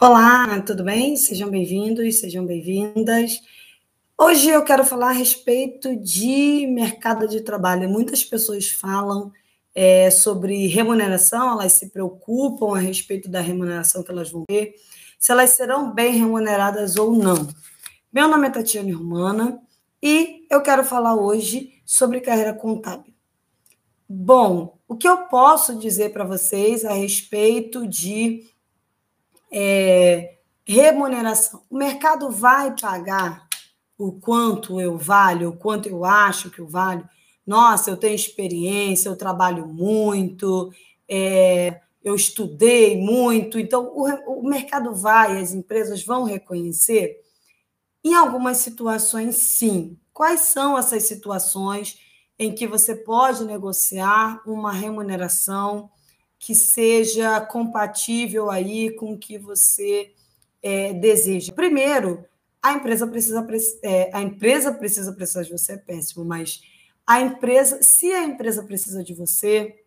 Olá, tudo bem? Sejam bem-vindos, sejam bem-vindas. Hoje eu quero falar a respeito de mercado de trabalho. Muitas pessoas falam é, sobre remuneração, elas se preocupam a respeito da remuneração que elas vão ter, se elas serão bem remuneradas ou não. Meu nome é Tatiane Romana e eu quero falar hoje sobre carreira contábil. Bom, o que eu posso dizer para vocês a respeito de é, remuneração. O mercado vai pagar o quanto eu valho, o quanto eu acho que eu valho. Nossa, eu tenho experiência, eu trabalho muito, é, eu estudei muito. Então, o, o mercado vai, as empresas vão reconhecer. Em algumas situações, sim. Quais são essas situações em que você pode negociar uma remuneração que seja compatível aí com o que você é, deseja. Primeiro, a empresa precisa é, a empresa precisa precisar de você é péssimo, mas a empresa, se a empresa precisa de você,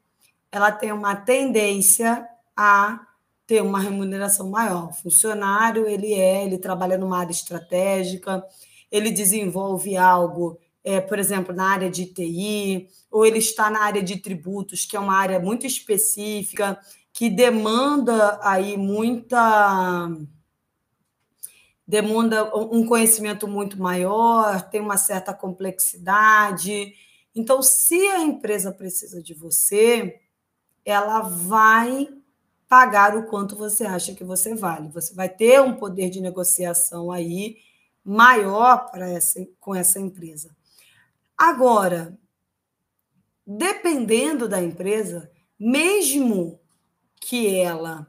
ela tem uma tendência a ter uma remuneração maior. O funcionário, ele é, ele trabalha numa área estratégica, ele desenvolve algo é, por exemplo, na área de TI, ou ele está na área de tributos, que é uma área muito específica, que demanda aí muita demanda um conhecimento muito maior, tem uma certa complexidade. Então, se a empresa precisa de você, ela vai pagar o quanto você acha que você vale. Você vai ter um poder de negociação aí maior para essa, com essa empresa. Agora, dependendo da empresa, mesmo que ela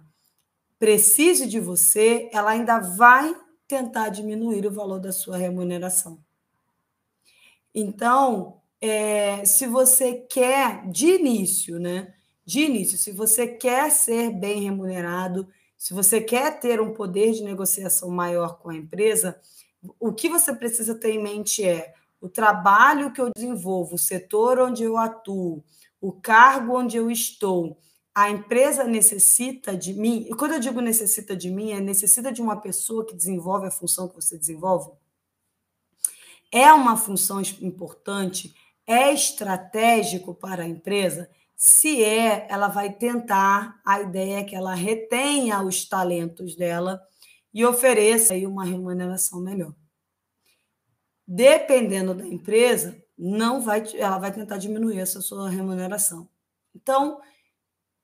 precise de você, ela ainda vai tentar diminuir o valor da sua remuneração. Então, é, se você quer, de início, né? De início, se você quer ser bem remunerado, se você quer ter um poder de negociação maior com a empresa, o que você precisa ter em mente é o trabalho que eu desenvolvo, o setor onde eu atuo, o cargo onde eu estou, a empresa necessita de mim. E quando eu digo necessita de mim, é necessita de uma pessoa que desenvolve a função que você desenvolve? É uma função importante? É estratégico para a empresa? Se é, ela vai tentar, a ideia é que ela retenha os talentos dela e ofereça aí uma remuneração melhor dependendo da empresa, não vai, ela vai tentar diminuir essa sua remuneração. Então,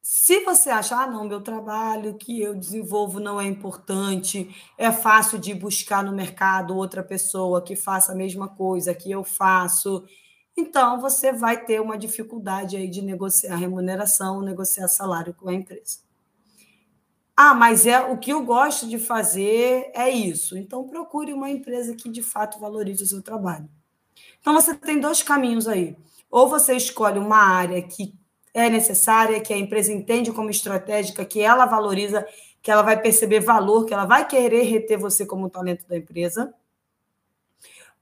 se você achar, ah, não, meu trabalho que eu desenvolvo não é importante, é fácil de buscar no mercado outra pessoa que faça a mesma coisa que eu faço, então você vai ter uma dificuldade aí de negociar remuneração, negociar salário com a empresa. Ah, mas é o que eu gosto de fazer é isso. Então procure uma empresa que de fato valorize o seu trabalho. Então você tem dois caminhos aí. Ou você escolhe uma área que é necessária, que a empresa entende como estratégica, que ela valoriza, que ela vai perceber valor, que ela vai querer reter você como talento da empresa.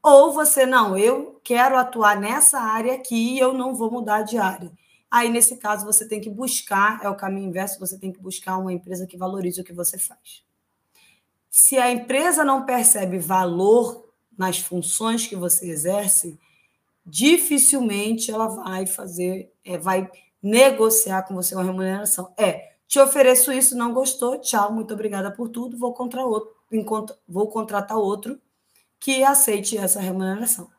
Ou você, não, eu quero atuar nessa área aqui e eu não vou mudar de área. Aí, nesse caso, você tem que buscar, é o caminho inverso, você tem que buscar uma empresa que valorize o que você faz. Se a empresa não percebe valor nas funções que você exerce, dificilmente ela vai fazer, é, vai negociar com você uma remuneração. É, te ofereço isso, não gostou, tchau, muito obrigada por tudo, vou, contra outro, vou contratar outro que aceite essa remuneração.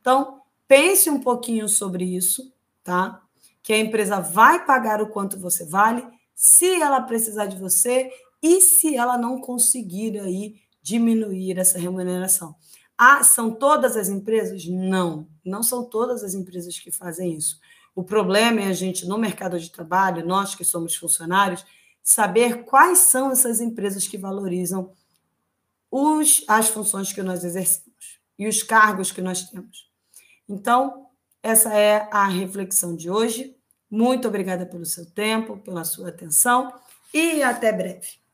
Então, pense um pouquinho sobre isso, tá? Que a empresa vai pagar o quanto você vale, se ela precisar de você e se ela não conseguir aí diminuir essa remuneração. Ah, são todas as empresas? Não, não são todas as empresas que fazem isso. O problema é a gente, no mercado de trabalho, nós que somos funcionários, saber quais são essas empresas que valorizam os, as funções que nós exercemos e os cargos que nós temos. Então, essa é a reflexão de hoje. Muito obrigada pelo seu tempo, pela sua atenção e até breve.